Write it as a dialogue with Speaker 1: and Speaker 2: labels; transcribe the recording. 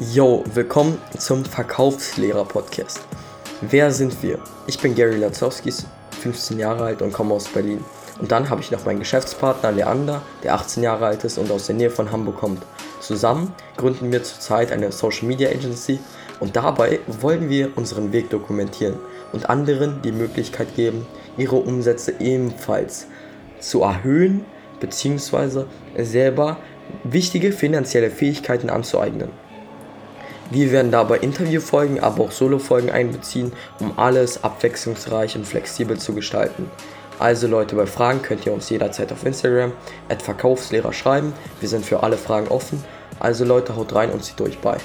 Speaker 1: Yo, willkommen zum Verkaufslehrer-Podcast. Wer sind wir? Ich bin Gary Latzowskis, 15 Jahre alt und komme aus Berlin. Und dann habe ich noch meinen Geschäftspartner Leander, der 18 Jahre alt ist und aus der Nähe von Hamburg kommt. Zusammen gründen wir zurzeit eine Social Media Agency und dabei wollen wir unseren Weg dokumentieren und anderen die Möglichkeit geben, ihre Umsätze ebenfalls zu erhöhen bzw. selber wichtige finanzielle Fähigkeiten anzueignen. Wir werden dabei Interviewfolgen, aber auch Solofolgen einbeziehen, um alles abwechslungsreich und flexibel zu gestalten. Also Leute, bei Fragen könnt ihr uns jederzeit auf Instagram at Verkaufslehrer schreiben. Wir sind für alle Fragen offen. Also Leute, haut rein und zieht durch. Bye.